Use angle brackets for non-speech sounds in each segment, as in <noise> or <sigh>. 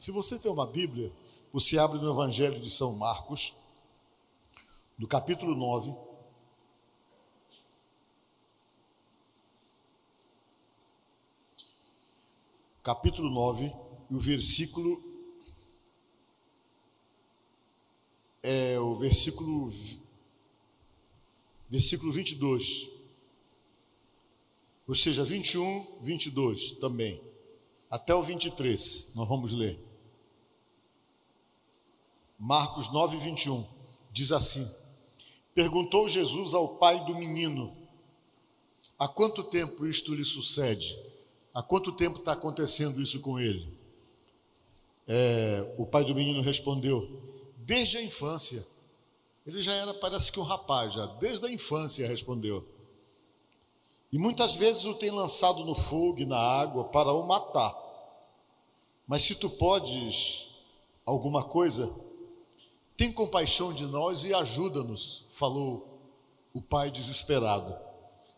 Se você tem uma Bíblia, você abre no Evangelho de São Marcos, no capítulo 9. Capítulo 9, e o versículo é o versículo versículo 22. Ou seja, 21, 22 também. Até o 23, nós vamos ler. Marcos 9, 21. Diz assim: Perguntou Jesus ao pai do menino: Há quanto tempo isto lhe sucede? Há quanto tempo está acontecendo isso com ele? É, o pai do menino respondeu: Desde a infância. Ele já era, parece que um rapaz, já desde a infância respondeu. E muitas vezes o tem lançado no fogo e na água para o matar. Mas se tu podes alguma coisa, tem compaixão de nós e ajuda-nos, falou o pai desesperado.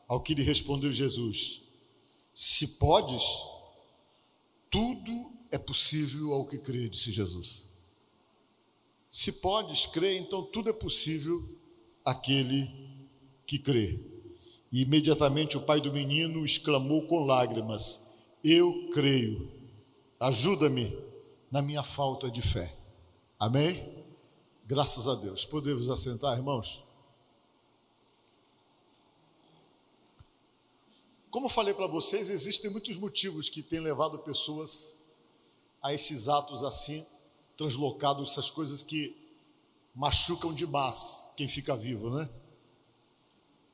Ao que lhe respondeu Jesus: Se podes, tudo é possível ao que crê, disse Jesus. Se podes crer, então tudo é possível àquele que crê. E imediatamente o pai do menino exclamou com lágrimas: Eu creio, ajuda-me na minha falta de fé. Amém? Graças a Deus. Podemos assentar, irmãos? Como falei para vocês, existem muitos motivos que têm levado pessoas a esses atos assim, translocados, essas coisas que machucam demais quem fica vivo, né?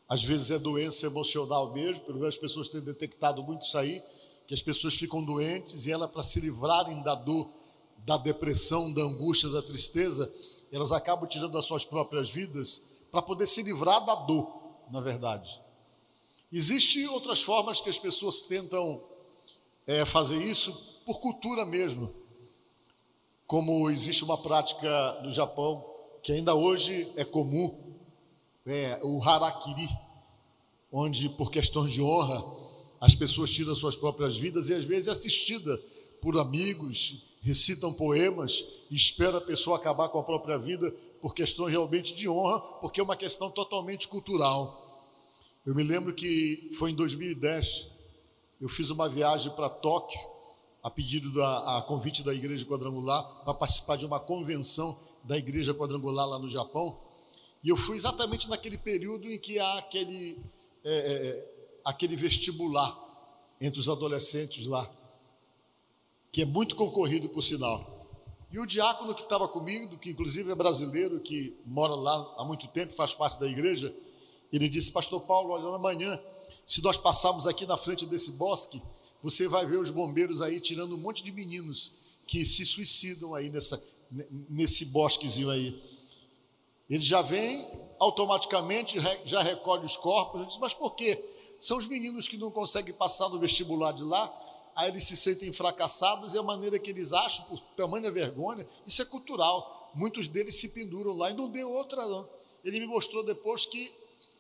Às vezes é doença emocional mesmo, pelo menos as pessoas têm detectado muito isso aí, que as pessoas ficam doentes e ela para se livrarem da dor, da depressão, da angústia, da tristeza, elas acabam tirando as suas próprias vidas para poder se livrar da dor, na verdade. Existem outras formas que as pessoas tentam é, fazer isso por cultura mesmo. Como existe uma prática no Japão que ainda hoje é comum, é o harakiri, onde por questões de honra as pessoas tiram suas próprias vidas e às vezes é assistida por amigos, recitam poemas espera a pessoa acabar com a própria vida por questões realmente de honra, porque é uma questão totalmente cultural. Eu me lembro que foi em 2010, eu fiz uma viagem para Tóquio, a pedido da a convite da Igreja Quadrangular, para participar de uma convenção da Igreja Quadrangular lá no Japão. E eu fui exatamente naquele período em que há aquele, é, é, aquele vestibular entre os adolescentes lá, que é muito concorrido, por sinal. E o diácono que estava comigo, que inclusive é brasileiro, que mora lá há muito tempo, faz parte da igreja, ele disse: Pastor Paulo, olha, amanhã, se nós passarmos aqui na frente desse bosque, você vai ver os bombeiros aí tirando um monte de meninos que se suicidam aí nessa, nesse bosquezinho aí. Ele já vem, automaticamente já recolhe os corpos. Eu disse: Mas por quê? São os meninos que não conseguem passar no vestibular de lá aí eles se sentem fracassados e a maneira que eles acham, por tamanha vergonha, isso é cultural. Muitos deles se penduram lá e não deu outra, não. Ele me mostrou depois que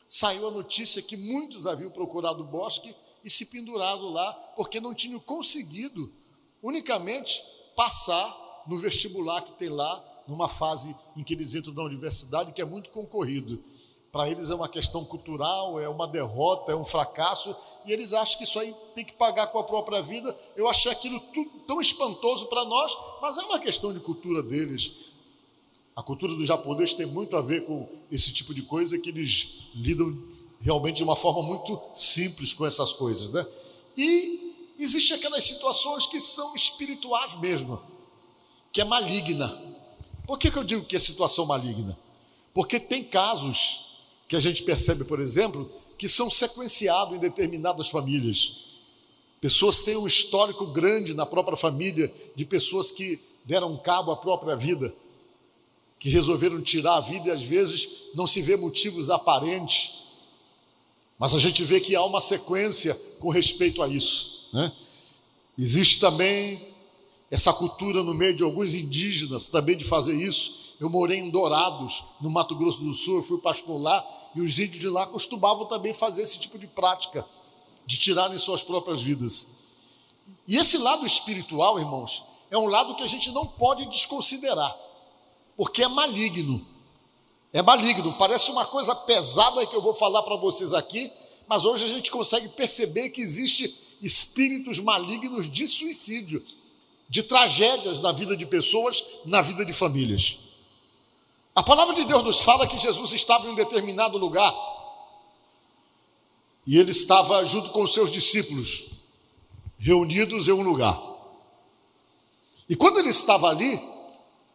saiu a notícia que muitos haviam procurado o bosque e se pendurado lá, porque não tinham conseguido unicamente passar no vestibular que tem lá, numa fase em que eles entram na universidade, que é muito concorrido para eles é uma questão cultural, é uma derrota, é um fracasso, e eles acham que isso aí tem que pagar com a própria vida. Eu achei aquilo tudo tão espantoso para nós, mas é uma questão de cultura deles. A cultura do japonês tem muito a ver com esse tipo de coisa que eles lidam realmente de uma forma muito simples com essas coisas, né? E existem aquelas situações que são espirituais mesmo, que é maligna. Por que, que eu digo que é situação maligna? Porque tem casos que a gente percebe, por exemplo, que são sequenciados em determinadas famílias. Pessoas têm um histórico grande na própria família de pessoas que deram cabo à própria vida, que resolveram tirar a vida e às vezes não se vê motivos aparentes, mas a gente vê que há uma sequência com respeito a isso. Né? Existe também essa cultura no meio de alguns indígenas também de fazer isso. Eu morei em Dourados, no Mato Grosso do Sul, eu fui pastor lá, e os índios de lá costumavam também fazer esse tipo de prática, de tirarem suas próprias vidas. E esse lado espiritual, irmãos, é um lado que a gente não pode desconsiderar, porque é maligno. É maligno, parece uma coisa pesada que eu vou falar para vocês aqui, mas hoje a gente consegue perceber que existe espíritos malignos de suicídio, de tragédias na vida de pessoas, na vida de famílias. A palavra de Deus nos fala que Jesus estava em um determinado lugar e ele estava junto com os seus discípulos, reunidos em um lugar. E quando ele estava ali,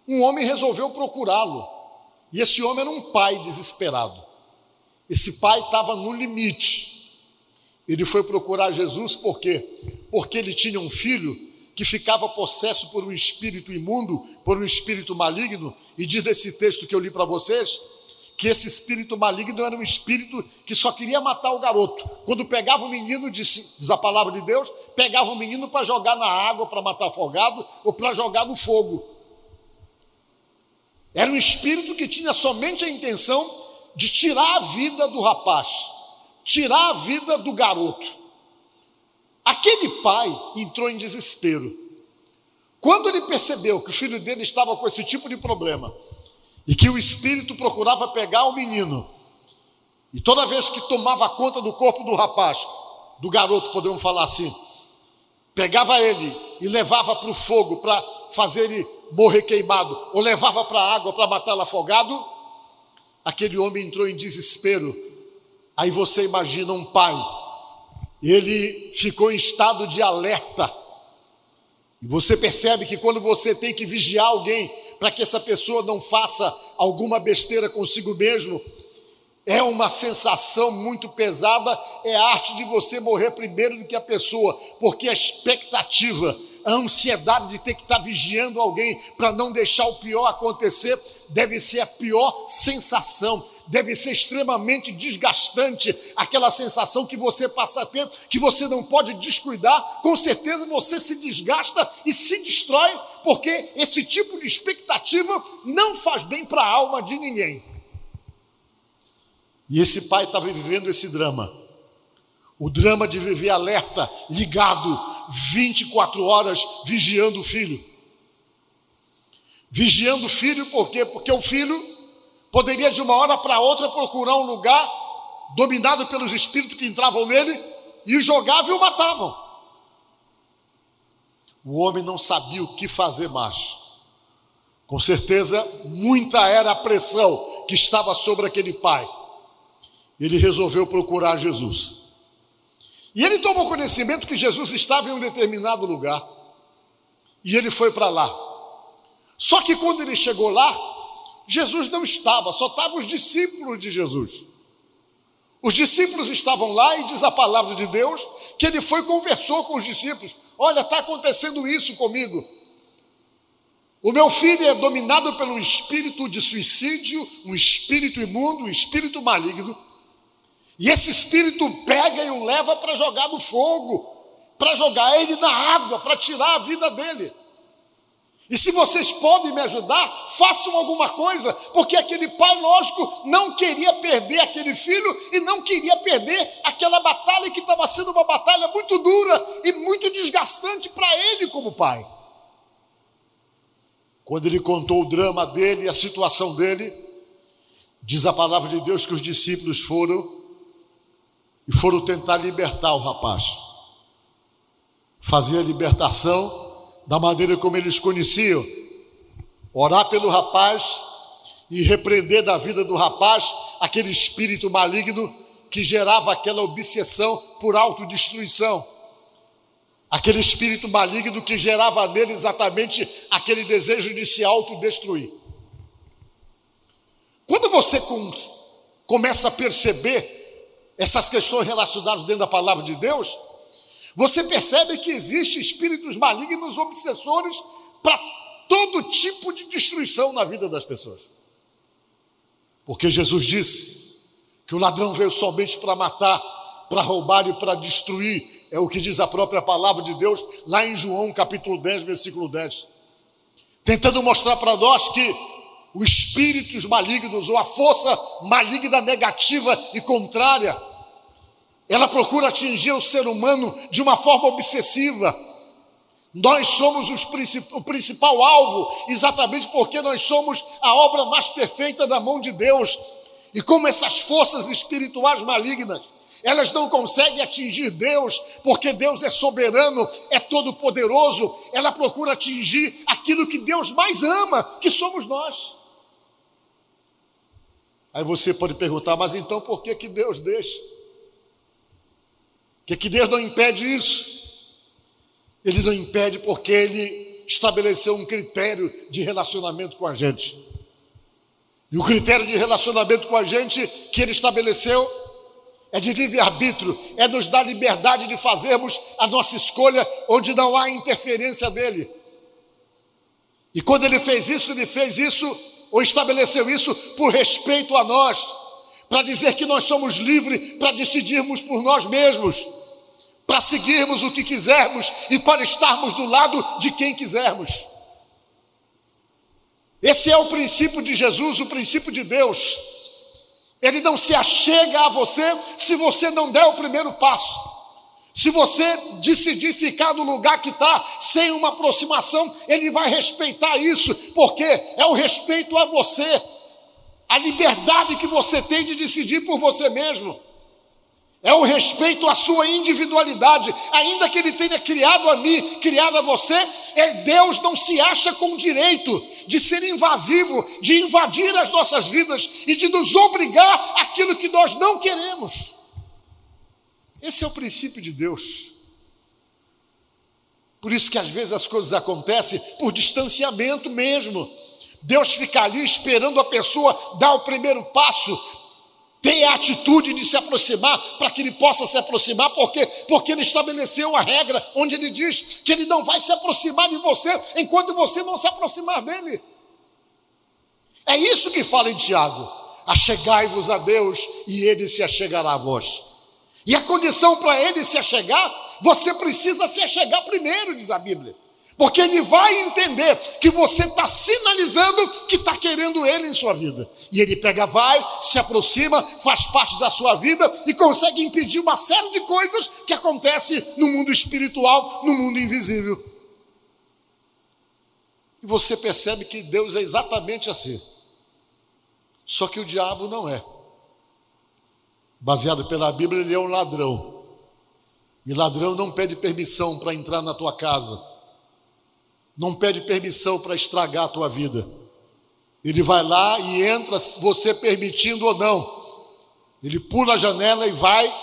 um homem resolveu procurá-lo. E esse homem era um pai desesperado. Esse pai estava no limite. Ele foi procurar Jesus por quê? Porque ele tinha um filho que ficava possesso por um espírito imundo, por um espírito maligno, e diz nesse texto que eu li para vocês, que esse espírito maligno era um espírito que só queria matar o garoto. Quando pegava o menino, diz, diz a palavra de Deus, pegava o menino para jogar na água, para matar afogado, ou para jogar no fogo. Era um espírito que tinha somente a intenção de tirar a vida do rapaz, tirar a vida do garoto. Aquele pai entrou em desespero. Quando ele percebeu que o filho dele estava com esse tipo de problema, e que o espírito procurava pegar o menino. E toda vez que tomava conta do corpo do rapaz, do garoto, podemos falar assim, pegava ele e levava para o fogo para fazer ele morrer queimado, ou levava para a água para matá-lo afogado, aquele homem entrou em desespero. Aí você imagina um pai, ele ficou em estado de alerta. E você percebe que quando você tem que vigiar alguém, para que essa pessoa não faça alguma besteira consigo mesmo. É uma sensação muito pesada, é a arte de você morrer primeiro do que a pessoa, porque a expectativa, a ansiedade de ter que estar vigiando alguém para não deixar o pior acontecer, deve ser a pior sensação deve ser extremamente desgastante, aquela sensação que você passa ter, que você não pode descuidar, com certeza você se desgasta e se destrói, porque esse tipo de expectativa não faz bem para a alma de ninguém. E esse pai estava vivendo esse drama. O drama de viver alerta, ligado, 24 horas, vigiando o filho. Vigiando o filho, por quê? Porque o filho Poderia de uma hora para outra procurar um lugar dominado pelos espíritos que entravam nele e o jogavam e o matavam. O homem não sabia o que fazer mais. Com certeza, muita era a pressão que estava sobre aquele pai. Ele resolveu procurar Jesus. E ele tomou conhecimento que Jesus estava em um determinado lugar. E ele foi para lá. Só que quando ele chegou lá, Jesus não estava, só estavam os discípulos de Jesus. Os discípulos estavam lá e diz a palavra de Deus que ele foi e conversou com os discípulos: Olha, está acontecendo isso comigo. O meu filho é dominado pelo espírito de suicídio, um espírito imundo, um espírito maligno. E esse espírito pega e o leva para jogar no fogo, para jogar ele na água, para tirar a vida dele. E se vocês podem me ajudar, façam alguma coisa, porque aquele pai, lógico, não queria perder aquele filho e não queria perder aquela batalha que estava sendo uma batalha muito dura e muito desgastante para ele como pai. Quando ele contou o drama dele e a situação dele, diz a palavra de Deus que os discípulos foram e foram tentar libertar o rapaz. Fazer a libertação da maneira como eles conheciam, orar pelo rapaz e repreender da vida do rapaz aquele espírito maligno que gerava aquela obsessão por autodestruição. Aquele espírito maligno que gerava nele exatamente aquele desejo de se autodestruir. Quando você com, começa a perceber essas questões relacionadas dentro da palavra de Deus, você percebe que existem espíritos malignos obsessores para todo tipo de destruição na vida das pessoas. Porque Jesus disse que o ladrão veio somente para matar, para roubar e para destruir, é o que diz a própria palavra de Deus lá em João capítulo 10, versículo 10. Tentando mostrar para nós que os espíritos malignos ou a força maligna negativa e contrária ela procura atingir o ser humano de uma forma obsessiva, Nós somos o principal alvo, exatamente porque nós somos a obra mais perfeita da mão de Deus. E como essas forças espirituais malignas, elas não conseguem atingir Deus, porque Deus é soberano, é todo-poderoso, ela procura atingir aquilo que Deus mais ama, que somos nós. Aí você pode perguntar, mas então por que, que Deus deixa? Por que, que Deus não impede isso? Ele não impede porque ele estabeleceu um critério de relacionamento com a gente. E o critério de relacionamento com a gente que ele estabeleceu é de livre-arbítrio, é nos dar liberdade de fazermos a nossa escolha onde não há interferência dele. E quando ele fez isso, ele fez isso ou estabeleceu isso por respeito a nós, para dizer que nós somos livres para decidirmos por nós mesmos para seguirmos o que quisermos e para estarmos do lado de quem quisermos. Esse é o princípio de Jesus, o princípio de Deus. Ele não se achega a você se você não der o primeiro passo. Se você decidir ficar no lugar que está, sem uma aproximação, ele vai respeitar isso, porque é o respeito a você, a liberdade que você tem de decidir por você mesmo é o respeito à sua individualidade, ainda que ele tenha criado a mim, criado a você, é Deus não se acha com direito de ser invasivo, de invadir as nossas vidas e de nos obrigar aquilo que nós não queremos. Esse é o princípio de Deus. Por isso que às vezes as coisas acontecem por distanciamento mesmo. Deus fica ali esperando a pessoa dar o primeiro passo tem a atitude de se aproximar para que ele possa se aproximar, porque porque ele estabeleceu uma regra onde ele diz que ele não vai se aproximar de você enquanto você não se aproximar dele. É isso que fala em Tiago: achegai-vos a Deus e ele se achegará a vós. E a condição para ele se achegar, você precisa se achegar primeiro, diz a Bíblia. Porque ele vai entender que você está sinalizando que está querendo ele em sua vida. E ele pega, vai, se aproxima, faz parte da sua vida e consegue impedir uma série de coisas que acontecem no mundo espiritual, no mundo invisível. E você percebe que Deus é exatamente assim. Só que o diabo não é. Baseado pela Bíblia, ele é um ladrão. E ladrão não pede permissão para entrar na tua casa não pede permissão para estragar a tua vida. Ele vai lá e entra, você permitindo ou não. Ele pula a janela e vai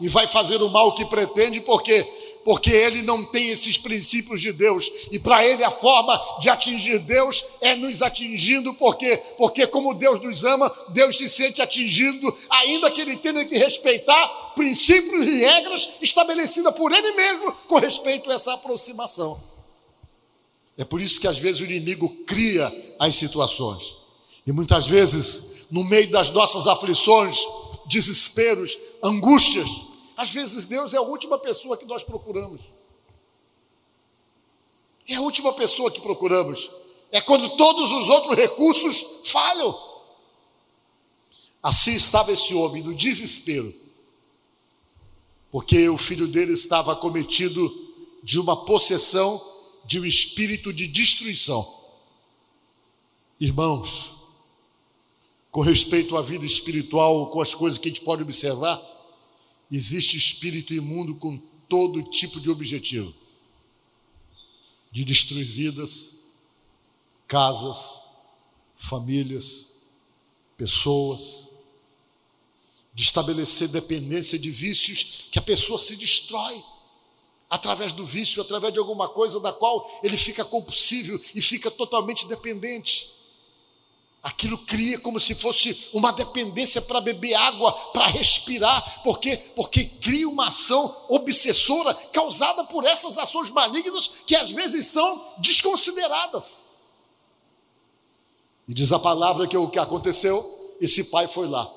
e vai fazer o mal que pretende, porque porque ele não tem esses princípios de Deus. E para ele a forma de atingir Deus é nos atingindo, porque porque como Deus nos ama, Deus se sente atingido, ainda que ele tenha que respeitar princípios e regras estabelecidas por ele mesmo com respeito a essa aproximação. É por isso que às vezes o inimigo cria as situações. E muitas vezes, no meio das nossas aflições, desesperos, angústias, às vezes Deus é a última pessoa que nós procuramos. É a última pessoa que procuramos. É quando todos os outros recursos falham. Assim estava esse homem no desespero, porque o filho dele estava acometido de uma possessão de um espírito de destruição. Irmãos, com respeito à vida espiritual, com as coisas que a gente pode observar, existe espírito imundo com todo tipo de objetivo de destruir vidas, casas, famílias, pessoas, de estabelecer dependência de vícios que a pessoa se destrói através do vício, através de alguma coisa da qual ele fica compulsivo e fica totalmente dependente. Aquilo cria como se fosse uma dependência para beber água, para respirar, porque porque cria uma ação obsessora causada por essas ações malignas que às vezes são desconsideradas. E diz a palavra que o que aconteceu, esse pai foi lá.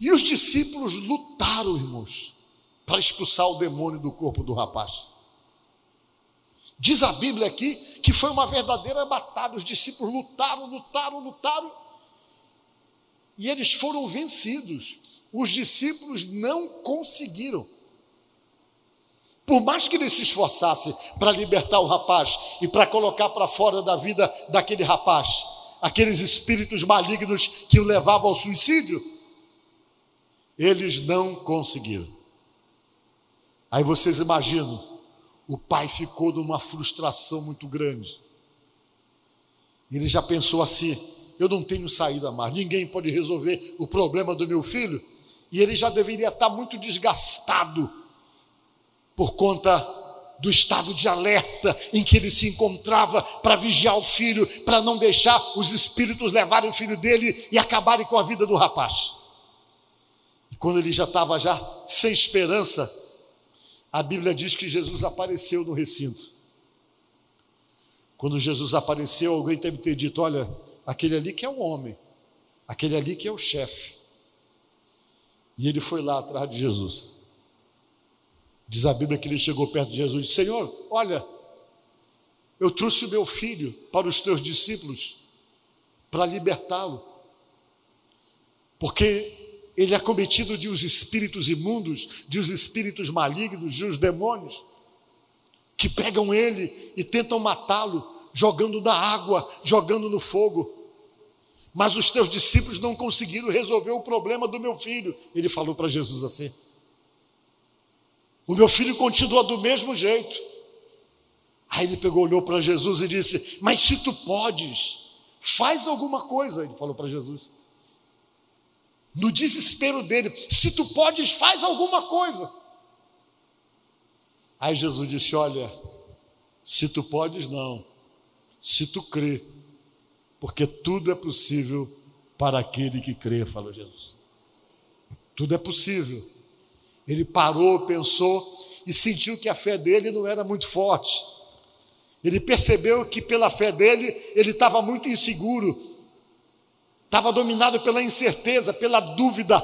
E os discípulos lutaram, irmãos para expulsar o demônio do corpo do rapaz. Diz a Bíblia aqui que foi uma verdadeira batalha. Os discípulos lutaram, lutaram, lutaram. E eles foram vencidos. Os discípulos não conseguiram. Por mais que ele se esforçasse para libertar o rapaz e para colocar para fora da vida daquele rapaz aqueles espíritos malignos que o levavam ao suicídio, eles não conseguiram. Aí vocês imaginam, o pai ficou numa frustração muito grande. Ele já pensou assim: eu não tenho saída mais, ninguém pode resolver o problema do meu filho, e ele já deveria estar muito desgastado por conta do estado de alerta em que ele se encontrava para vigiar o filho, para não deixar os espíritos levarem o filho dele e acabarem com a vida do rapaz. E quando ele já estava já sem esperança, a Bíblia diz que Jesus apareceu no recinto. Quando Jesus apareceu, alguém deve ter dito: Olha, aquele ali que é o homem, aquele ali que é o chefe. E ele foi lá atrás de Jesus. Diz a Bíblia que ele chegou perto de Jesus e disse: Senhor, olha, eu trouxe meu filho para os teus discípulos para libertá-lo, porque ele é cometido de os espíritos imundos, de os espíritos malignos, de os demônios, que pegam ele e tentam matá-lo, jogando na água, jogando no fogo. Mas os teus discípulos não conseguiram resolver o problema do meu filho. Ele falou para Jesus assim. O meu filho continua do mesmo jeito. Aí ele pegou, olhou para Jesus e disse: Mas se tu podes, faz alguma coisa. Ele falou para Jesus. No desespero dele: Se tu podes, faz alguma coisa. Aí Jesus disse: Olha, se tu podes, não. Se tu crê, porque tudo é possível para aquele que crê, falou Jesus. Tudo é possível. Ele parou, pensou e sentiu que a fé dele não era muito forte. Ele percebeu que pela fé dele ele estava muito inseguro, estava dominado pela incerteza, pela dúvida.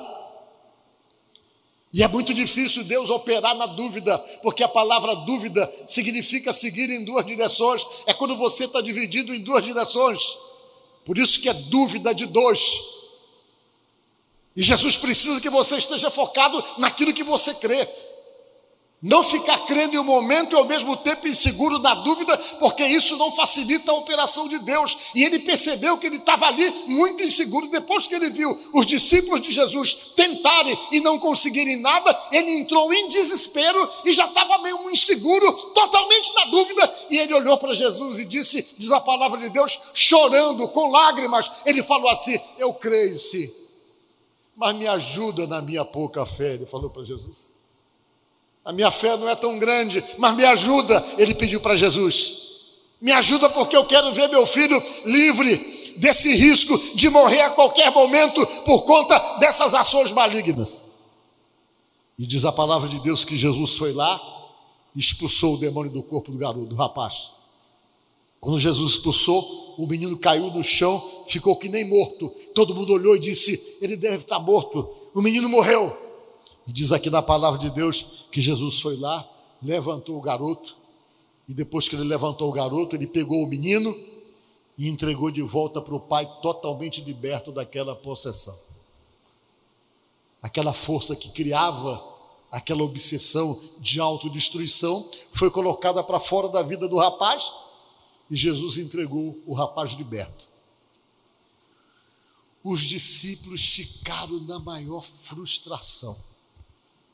E é muito difícil Deus operar na dúvida, porque a palavra dúvida significa seguir em duas direções, é quando você está dividido em duas direções. Por isso que é dúvida de dois. E Jesus precisa que você esteja focado naquilo que você crê. Não ficar crendo em um momento e ao mesmo tempo inseguro na dúvida, porque isso não facilita a operação de Deus. E ele percebeu que ele estava ali muito inseguro. Depois que ele viu os discípulos de Jesus tentarem e não conseguirem nada, ele entrou em desespero e já estava meio inseguro, totalmente na dúvida. E ele olhou para Jesus e disse: Diz a palavra de Deus, chorando, com lágrimas, ele falou assim: Eu creio sim, mas me ajuda na minha pouca fé. Ele falou para Jesus. A minha fé não é tão grande, mas me ajuda, ele pediu para Jesus. Me ajuda porque eu quero ver meu filho livre desse risco de morrer a qualquer momento por conta dessas ações malignas. E diz a palavra de Deus que Jesus foi lá e expulsou o demônio do corpo do garoto, do rapaz. Quando Jesus expulsou, o menino caiu no chão, ficou que nem morto. Todo mundo olhou e disse: Ele deve estar morto. O menino morreu. Diz aqui na palavra de Deus que Jesus foi lá, levantou o garoto, e depois que ele levantou o garoto, ele pegou o menino e entregou de volta para o pai, totalmente liberto daquela possessão. Aquela força que criava aquela obsessão de autodestruição foi colocada para fora da vida do rapaz e Jesus entregou o rapaz liberto. Os discípulos ficaram na maior frustração.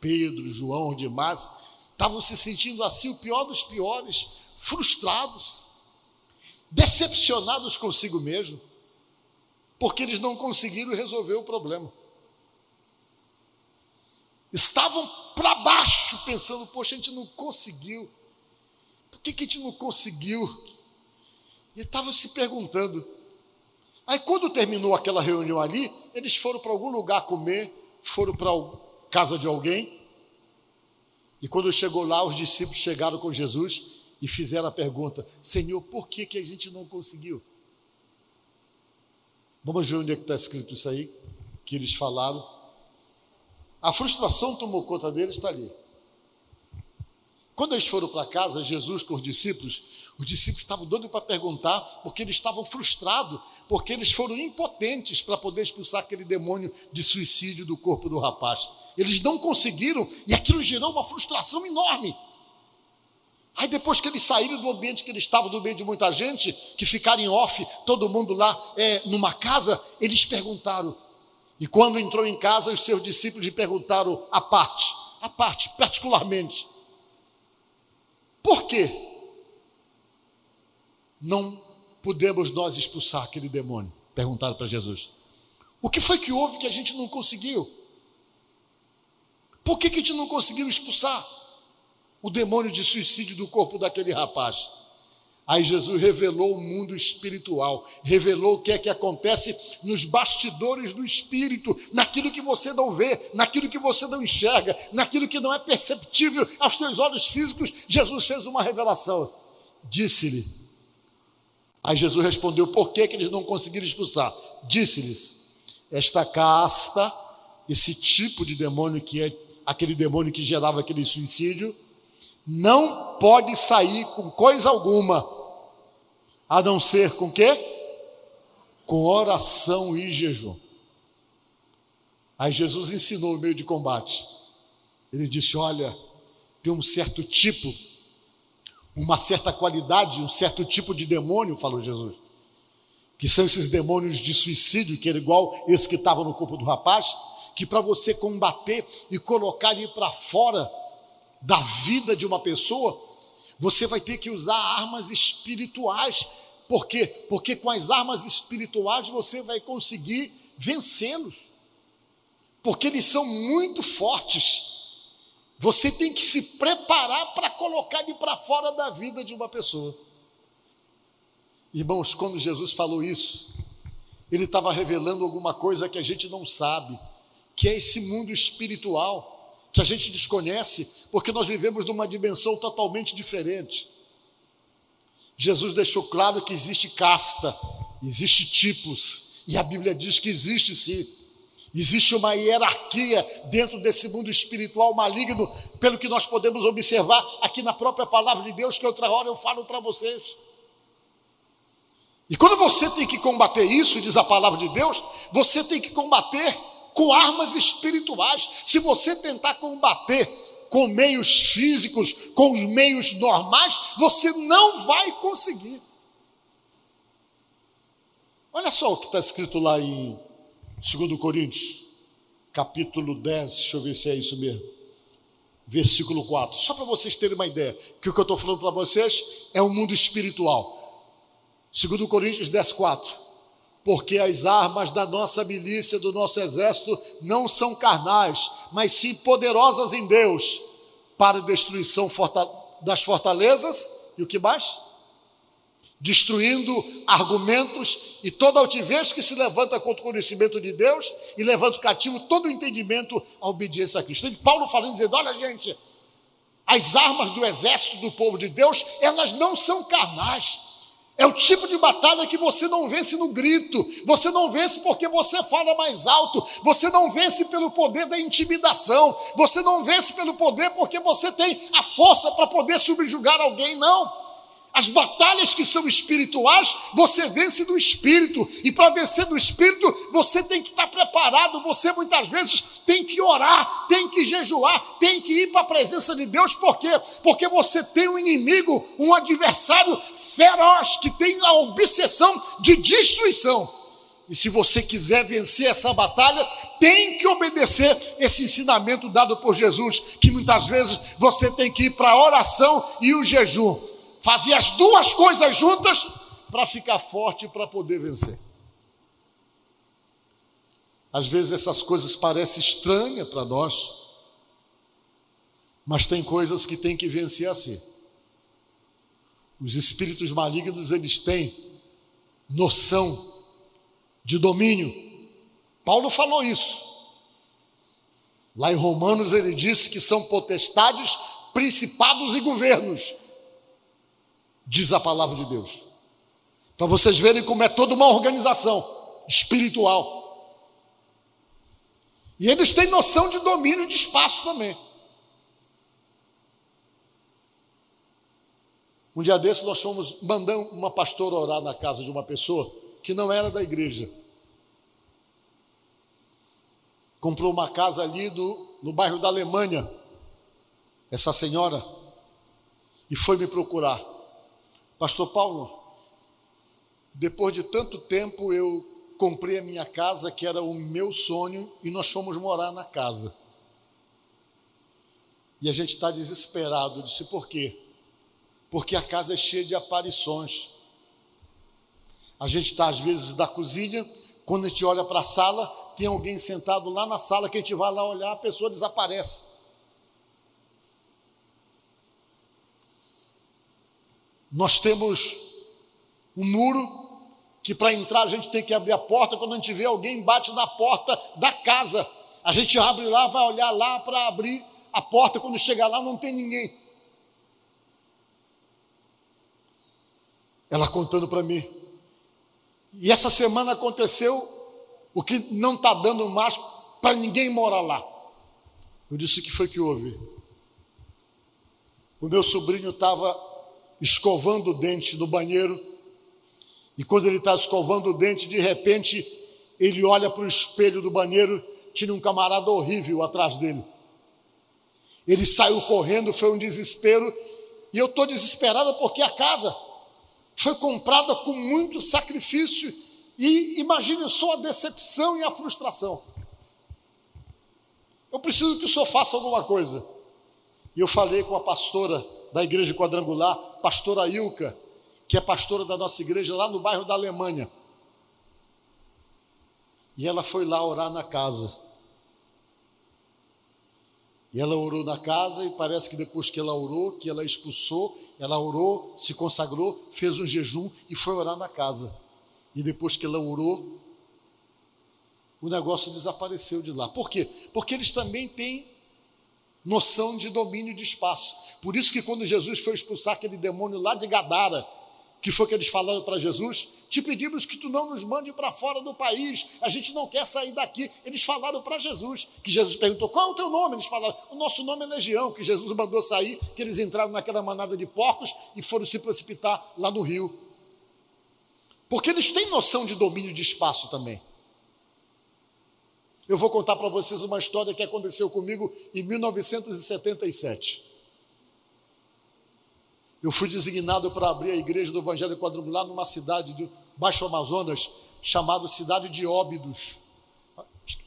Pedro, João, demais, estavam se sentindo assim, o pior dos piores, frustrados, decepcionados consigo mesmo, porque eles não conseguiram resolver o problema. Estavam para baixo, pensando: poxa, a gente não conseguiu. Por que, que a gente não conseguiu? E estavam se perguntando. Aí, quando terminou aquela reunião ali, eles foram para algum lugar comer, foram para casa de alguém. E quando chegou lá, os discípulos chegaram com Jesus e fizeram a pergunta: Senhor, por que, que a gente não conseguiu? Vamos ver onde é que está escrito isso aí, que eles falaram. A frustração tomou conta deles, está ali. Quando eles foram para casa, Jesus com os discípulos, os discípulos estavam doidos para perguntar, porque eles estavam frustrados, porque eles foram impotentes para poder expulsar aquele demônio de suicídio do corpo do rapaz. Eles não conseguiram e aquilo gerou uma frustração enorme. Aí depois que eles saíram do ambiente que eles estavam, do meio de muita gente, que ficaram em off, todo mundo lá é, numa casa, eles perguntaram. E quando entrou em casa, os seus discípulos lhe perguntaram a parte, a parte, particularmente. Por que não podemos nós expulsar aquele demônio? Perguntaram para Jesus. O que foi que houve que a gente não conseguiu? Por que, que gente não conseguiu expulsar o demônio de suicídio do corpo daquele rapaz? Aí Jesus revelou o mundo espiritual, revelou o que é que acontece nos bastidores do espírito, naquilo que você não vê, naquilo que você não enxerga, naquilo que não é perceptível aos teus olhos físicos. Jesus fez uma revelação. Disse-lhe. Aí Jesus respondeu: por que, que eles não conseguiram expulsar? Disse-lhes: esta casta, esse tipo de demônio que é aquele demônio que gerava aquele suicídio, não pode sair com coisa alguma, a não ser com quê? Com oração e jejum. Aí Jesus ensinou o meio de combate. Ele disse: Olha, tem um certo tipo, uma certa qualidade, um certo tipo de demônio, falou Jesus, que são esses demônios de suicídio, que era igual esse que estava no corpo do rapaz, que para você combater e colocar ele para fora da vida de uma pessoa, você vai ter que usar armas espirituais. Por quê? Porque com as armas espirituais você vai conseguir vencê-los. Porque eles são muito fortes. Você tem que se preparar para colocar ele para fora da vida de uma pessoa. Irmãos, quando Jesus falou isso, ele estava revelando alguma coisa que a gente não sabe, que é esse mundo espiritual, que a gente desconhece, porque nós vivemos numa dimensão totalmente diferente. Jesus deixou claro que existe casta, existe tipos, e a Bíblia diz que existe sim. Existe uma hierarquia dentro desse mundo espiritual maligno, pelo que nós podemos observar aqui na própria palavra de Deus, que outra hora eu falo para vocês. E quando você tem que combater isso, diz a palavra de Deus, você tem que combater com armas espirituais. Se você tentar combater com meios físicos, com os meios normais, você não vai conseguir. Olha só o que está escrito lá em 2 Coríntios, capítulo 10, deixa eu ver se é isso mesmo. Versículo 4. Só para vocês terem uma ideia, que o que eu estou falando para vocês é o mundo espiritual. Segundo Coríntios 10, 4. Porque as armas da nossa milícia, do nosso exército, não são carnais, mas sim poderosas em Deus, para destruição das fortalezas, e o que mais? Destruindo argumentos e toda altivez que se levanta contra o conhecimento de Deus e levando cativo todo o entendimento à obediência a Cristo. E Paulo falando, dizendo: olha, gente, as armas do exército do povo de Deus, elas não são carnais, é o tipo de batalha que você não vence no grito, você não vence porque você fala mais alto, você não vence pelo poder da intimidação, você não vence pelo poder porque você tem a força para poder subjugar alguém, não. As batalhas que são espirituais, você vence no espírito, e para vencer no espírito, você tem que estar preparado. Você muitas vezes tem que orar, tem que jejuar, tem que ir para a presença de Deus, por quê? Porque você tem um inimigo, um adversário feroz que tem a obsessão de destruição. E se você quiser vencer essa batalha, tem que obedecer esse ensinamento dado por Jesus, que muitas vezes você tem que ir para a oração e o jejum Fazia as duas coisas juntas para ficar forte para poder vencer. Às vezes essas coisas parecem estranhas para nós, mas tem coisas que tem que vencer assim. Os espíritos malignos, eles têm noção de domínio. Paulo falou isso. Lá em Romanos ele disse que são potestades, principados e governos diz a palavra de Deus. Para vocês verem como é toda uma organização espiritual. E eles têm noção de domínio de espaço também. Um dia desses nós fomos mandar uma pastora orar na casa de uma pessoa que não era da igreja. Comprou uma casa ali no bairro da Alemanha. Essa senhora e foi me procurar. Pastor Paulo, depois de tanto tempo eu comprei a minha casa, que era o meu sonho, e nós fomos morar na casa. E a gente está desesperado. Eu disse, por quê? Porque a casa é cheia de aparições. A gente está, às vezes, da cozinha, quando a gente olha para a sala, tem alguém sentado lá na sala, que a gente vai lá olhar, a pessoa desaparece. Nós temos um muro que para entrar a gente tem que abrir a porta, quando a gente vê alguém bate na porta da casa, a gente abre lá, vai olhar lá para abrir a porta, quando chegar lá não tem ninguém. Ela contando para mim. E essa semana aconteceu o que não está dando mais para ninguém morar lá. Eu disse o que foi que houve. O meu sobrinho estava escovando o dente no banheiro e quando ele está escovando o dente, de repente, ele olha para o espelho do banheiro, tinha um camarada horrível atrás dele. Ele saiu correndo, foi um desespero, e eu estou desesperada porque a casa foi comprada com muito sacrifício, e imagine só a decepção e a frustração. Eu preciso que o senhor faça alguma coisa. E eu falei com a pastora da igreja quadrangular, pastora Ilka, que é pastora da nossa igreja lá no bairro da Alemanha. E ela foi lá orar na casa. E ela orou na casa e parece que depois que ela orou, que ela expulsou, ela orou, se consagrou, fez um jejum e foi orar na casa. E depois que ela orou, o negócio desapareceu de lá. Por quê? Porque eles também têm noção de domínio de espaço. Por isso que quando Jesus foi expulsar aquele demônio lá de Gadara, que foi que eles falaram para Jesus? Te pedimos que tu não nos mande para fora do país, a gente não quer sair daqui. Eles falaram para Jesus, que Jesus perguntou: qual é o teu nome? Eles falaram: o nosso nome é Legião, que Jesus mandou sair, que eles entraram naquela manada de porcos e foram se precipitar lá no rio. Porque eles têm noção de domínio de espaço também. Eu vou contar para vocês uma história que aconteceu comigo em 1977. Eu fui designado para abrir a igreja do Evangelho Quadrangular numa cidade do Baixo Amazonas, chamada Cidade de Óbidos.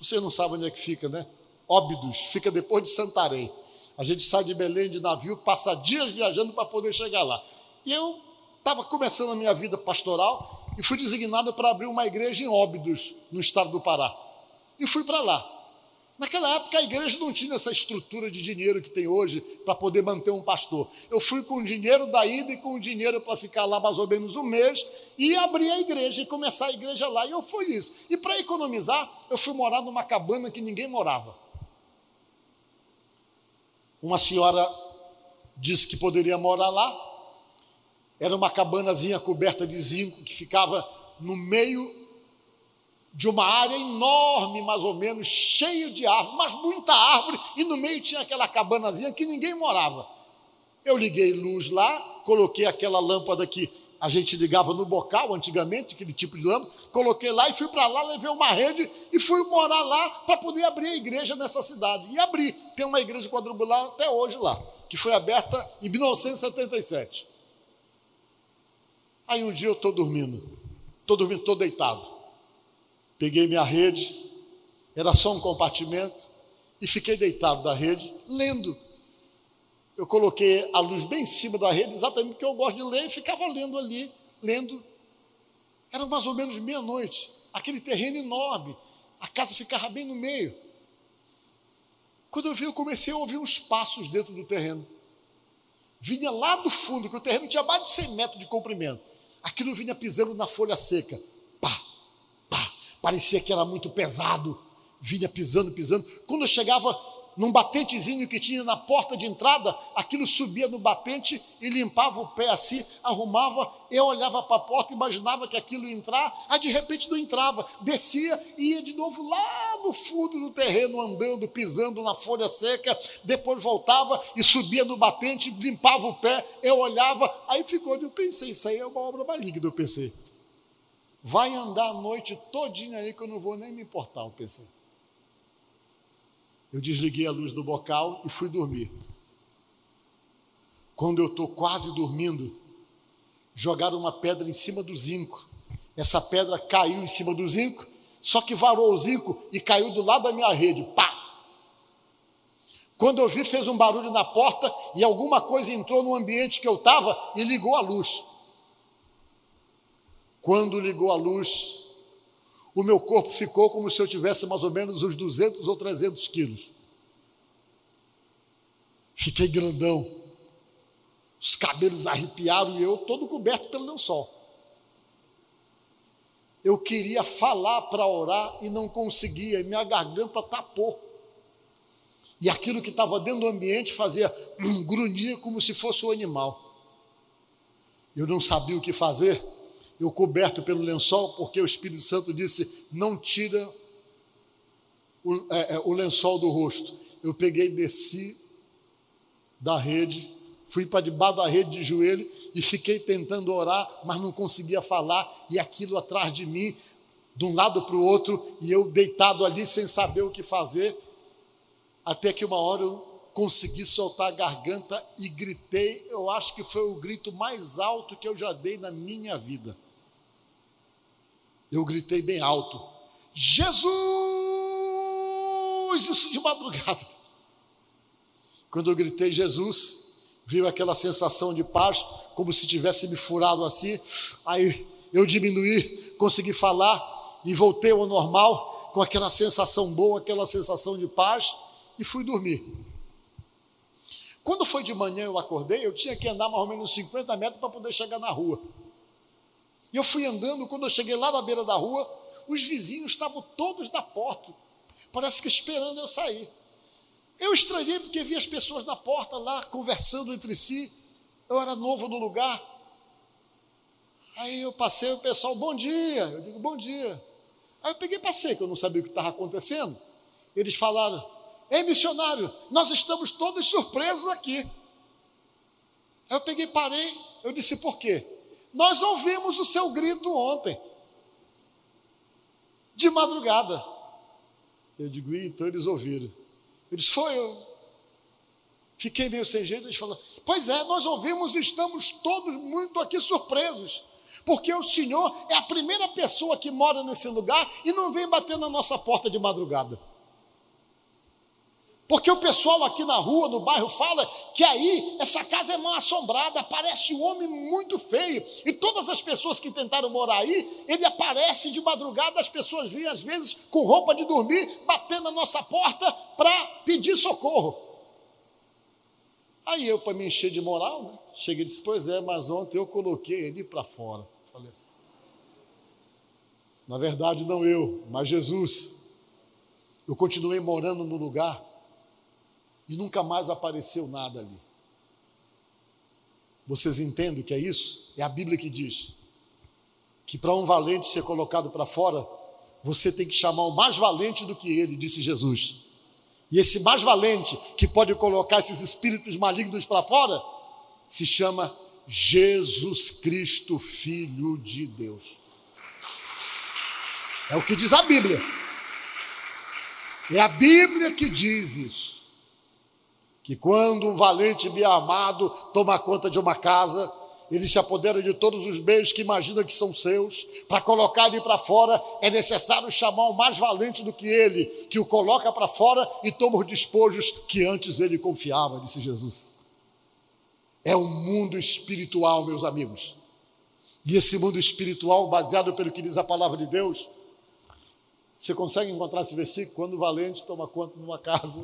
Você não sabe onde é que fica, né? Óbidos, fica depois de Santarém. A gente sai de Belém de navio, passa dias viajando para poder chegar lá. E eu estava começando a minha vida pastoral e fui designado para abrir uma igreja em Óbidos, no estado do Pará. E fui para lá. Naquela época a igreja não tinha essa estrutura de dinheiro que tem hoje para poder manter um pastor. Eu fui com o dinheiro da ida e com o dinheiro para ficar lá mais ou menos um mês e abrir a igreja e começar a igreja lá. E eu fui isso. E para economizar, eu fui morar numa cabana que ninguém morava. Uma senhora disse que poderia morar lá. Era uma cabanazinha coberta de zinco que ficava no meio de uma área enorme, mais ou menos, cheio de árvore, mas muita árvore, e no meio tinha aquela cabanazinha que ninguém morava. Eu liguei luz lá, coloquei aquela lâmpada que a gente ligava no bocal antigamente, aquele tipo de lâmpada, coloquei lá e fui para lá, levei uma rede e fui morar lá para poder abrir a igreja nessa cidade. E abri. Tem uma igreja quadrangular até hoje lá, que foi aberta em 1977. Aí um dia eu estou dormindo, estou dormindo, estou deitado. Peguei minha rede, era só um compartimento, e fiquei deitado da rede, lendo. Eu coloquei a luz bem em cima da rede, exatamente porque eu gosto de ler, e ficava lendo ali, lendo. Era mais ou menos meia-noite, aquele terreno enorme, a casa ficava bem no meio. Quando eu vi, eu comecei a ouvir uns passos dentro do terreno. Vinha lá do fundo, que o terreno tinha mais de 100 metros de comprimento. Aquilo vinha pisando na folha seca. Parecia que era muito pesado, vinha pisando, pisando. Quando chegava num batentezinho que tinha na porta de entrada, aquilo subia no batente e limpava o pé assim, arrumava, eu olhava para a porta, imaginava que aquilo ia entrar, aí de repente não entrava, descia e ia de novo lá no fundo do terreno, andando, pisando na folha seca, depois voltava e subia no batente, limpava o pé, eu olhava, aí ficou, eu pensei, isso aí é uma obra maligna, eu pensei. Vai andar a noite todinha aí que eu não vou nem me importar, eu pensei. Eu desliguei a luz do bocal e fui dormir. quando eu estou quase dormindo, jogaram uma pedra em cima do zinco. Essa pedra caiu em cima do zinco, só que varou o zinco e caiu do lado da minha rede. Pá! Quando eu vi, fez um barulho na porta e alguma coisa entrou no ambiente que eu estava e ligou a luz. Quando ligou a luz, o meu corpo ficou como se eu tivesse mais ou menos uns 200 ou 300 quilos. Fiquei grandão. Os cabelos arrepiaram e eu todo coberto pelo lençol. Eu queria falar para orar e não conseguia, e minha garganta tapou. E aquilo que estava dentro do ambiente fazia <clears throat> grunhir como se fosse um animal. Eu não sabia o que fazer, eu coberto pelo lençol, porque o Espírito Santo disse: não tira o, é, é, o lençol do rosto. Eu peguei, desci da rede, fui para debaixo da rede de joelho e fiquei tentando orar, mas não conseguia falar, e aquilo atrás de mim, de um lado para o outro, e eu deitado ali sem saber o que fazer, até que uma hora eu consegui soltar a garganta e gritei, eu acho que foi o grito mais alto que eu já dei na minha vida. Eu gritei bem alto: Jesus! Isso de madrugada. Quando eu gritei Jesus, viu aquela sensação de paz, como se tivesse me furado assim. Aí eu diminuí, consegui falar e voltei ao normal, com aquela sensação boa, aquela sensação de paz, e fui dormir. Quando foi de manhã eu acordei, eu tinha que andar mais ou menos 50 metros para poder chegar na rua. E eu fui andando, quando eu cheguei lá na beira da rua, os vizinhos estavam todos na porta, parece que esperando eu sair. Eu estranhei porque vi as pessoas na porta lá conversando entre si. Eu era novo no lugar. Aí eu passei o pessoal, bom dia. Eu digo, bom dia. Aí eu peguei passei, que eu não sabia o que estava acontecendo. Eles falaram, ei missionário, nós estamos todos surpresos aqui. Aí eu peguei, parei, eu disse, por quê? Nós ouvimos o seu grito ontem, de madrugada. Eu digo, então eles ouviram. Eles foi eu. Fiquei meio sem jeito, eles falaram, pois é, nós ouvimos e estamos todos muito aqui surpresos, porque o Senhor é a primeira pessoa que mora nesse lugar e não vem bater na nossa porta de madrugada. Porque o pessoal aqui na rua, no bairro, fala que aí essa casa é mal assombrada, aparece um homem muito feio. E todas as pessoas que tentaram morar aí, ele aparece de madrugada, as pessoas vêm às vezes com roupa de dormir, batendo na nossa porta para pedir socorro. Aí eu, para me encher de moral, né, cheguei e disse: Pois é, mas ontem eu coloquei ele para fora. Falei assim. Na verdade, não eu, mas Jesus. Eu continuei morando no lugar e nunca mais apareceu nada ali. Vocês entendem o que é isso? É a Bíblia que diz que para um valente ser colocado para fora, você tem que chamar o mais valente do que ele, disse Jesus. E esse mais valente que pode colocar esses espíritos malignos para fora se chama Jesus Cristo, Filho de Deus. É o que diz a Bíblia. É a Bíblia que diz isso que quando um valente bem armado toma conta de uma casa, ele se apodera de todos os bens que imagina que são seus, para colocar ele para fora, é necessário chamar o mais valente do que ele, que o coloca para fora e toma os despojos que antes ele confiava, disse Jesus. É um mundo espiritual, meus amigos. E esse mundo espiritual, baseado pelo que diz a palavra de Deus, você consegue encontrar esse versículo? Quando o valente toma conta de uma casa,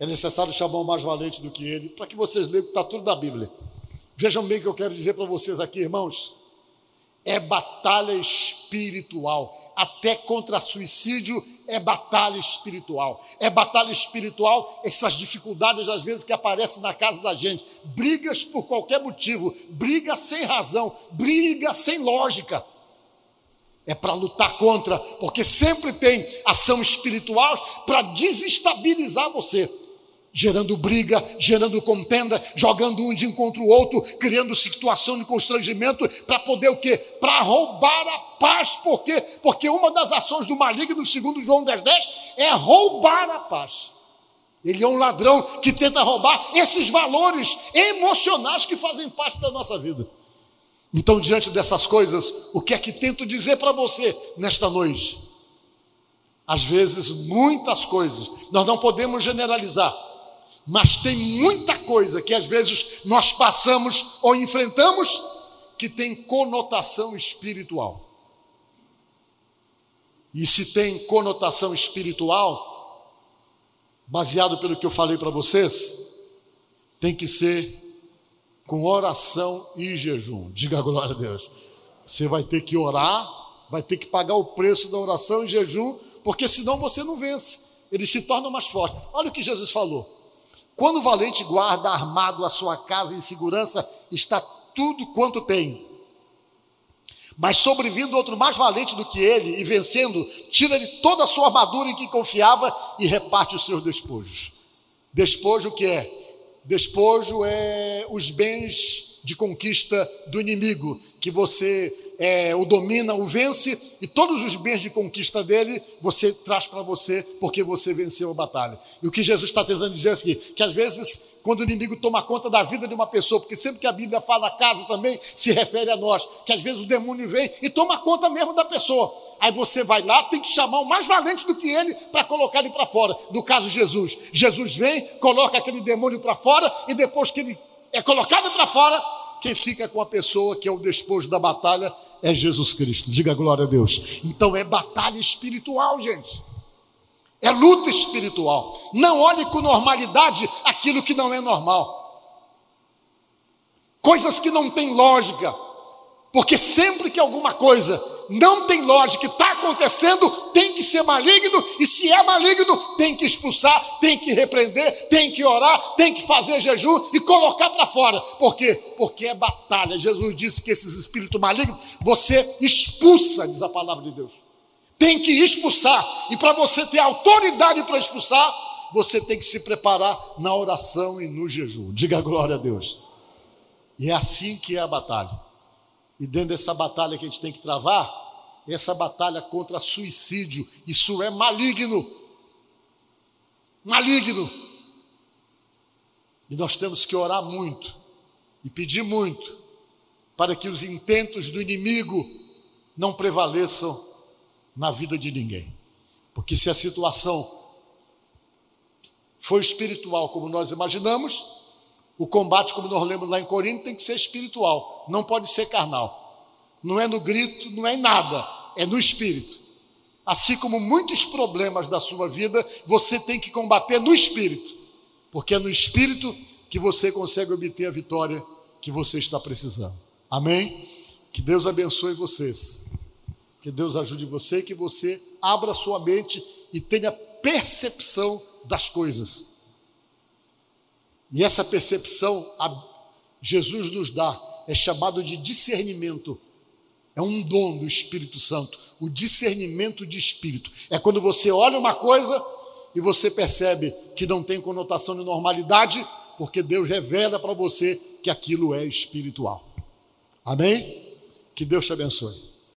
é necessário chamar o mais valente do que ele, para que vocês leiam que está tudo da Bíblia. Vejam bem o que eu quero dizer para vocês aqui, irmãos. É batalha espiritual. Até contra suicídio é batalha espiritual. É batalha espiritual essas dificuldades, às vezes, que aparecem na casa da gente. Brigas por qualquer motivo, briga sem razão, briga sem lógica é para lutar contra, porque sempre tem ação espiritual para desestabilizar você gerando briga, gerando contenda, jogando um de contra o outro, criando situação de constrangimento para poder o quê? Para roubar a paz, por quê? Porque uma das ações do maligno, segundo João 10, 10, é roubar a paz. Ele é um ladrão que tenta roubar esses valores emocionais que fazem parte da nossa vida. Então, diante dessas coisas, o que é que tento dizer para você nesta noite? Às vezes, muitas coisas, nós não podemos generalizar, mas tem muita coisa que às vezes nós passamos ou enfrentamos que tem conotação espiritual. E se tem conotação espiritual, baseado pelo que eu falei para vocês, tem que ser com oração e jejum. <laughs> Diga glória a Deus. Você vai ter que orar, vai ter que pagar o preço da oração e jejum, porque senão você não vence. Ele se torna mais forte. Olha o que Jesus falou. Quando o valente guarda armado a sua casa em segurança, está tudo quanto tem. Mas sobrevindo outro mais valente do que ele, e vencendo, tira-lhe toda a sua armadura em que confiava e reparte os seus despojos. Despojo o que é? Despojo é os bens de conquista do inimigo, que você é, o domina, o vence, e todos os bens de conquista dele você traz para você, porque você venceu a batalha. E o que Jesus está tentando dizer aqui, que às vezes, quando o inimigo toma conta da vida de uma pessoa, porque sempre que a Bíblia fala casa também se refere a nós, que às vezes o demônio vem e toma conta mesmo da pessoa. Aí você vai lá, tem que chamar o mais valente do que ele para colocar ele para fora. No caso Jesus, Jesus vem, coloca aquele demônio para fora e depois que ele é colocado para fora, quem fica com a pessoa que é o despojo da batalha é Jesus Cristo. Diga glória a Deus. Então é batalha espiritual, gente. É luta espiritual. Não olhe com normalidade aquilo que não é normal. Coisas que não têm lógica. Porque sempre que alguma coisa não tem lógica, está acontecendo, tem que ser maligno, e se é maligno, tem que expulsar, tem que repreender, tem que orar, tem que fazer jejum e colocar para fora. Por quê? Porque é batalha. Jesus disse que esses espíritos malignos você expulsa, diz a palavra de Deus. Tem que expulsar, e para você ter autoridade para expulsar, você tem que se preparar na oração e no jejum. Diga glória a Deus. E é assim que é a batalha. E dentro dessa batalha que a gente tem que travar, essa batalha contra suicídio, isso é maligno. Maligno. E nós temos que orar muito e pedir muito para que os intentos do inimigo não prevaleçam na vida de ninguém. Porque se a situação foi espiritual como nós imaginamos, o combate, como nós lemos lá em Corinto, tem que ser espiritual, não pode ser carnal. Não é no grito, não é em nada, é no espírito. Assim como muitos problemas da sua vida, você tem que combater no espírito, porque é no espírito que você consegue obter a vitória que você está precisando. Amém? Que Deus abençoe vocês. Que Deus ajude você, que você abra sua mente e tenha percepção das coisas e essa percepção Jesus nos dá, é chamado de discernimento. É um dom do Espírito Santo, o discernimento de espírito. É quando você olha uma coisa e você percebe que não tem conotação de normalidade, porque Deus revela para você que aquilo é espiritual. Amém? Que Deus te abençoe.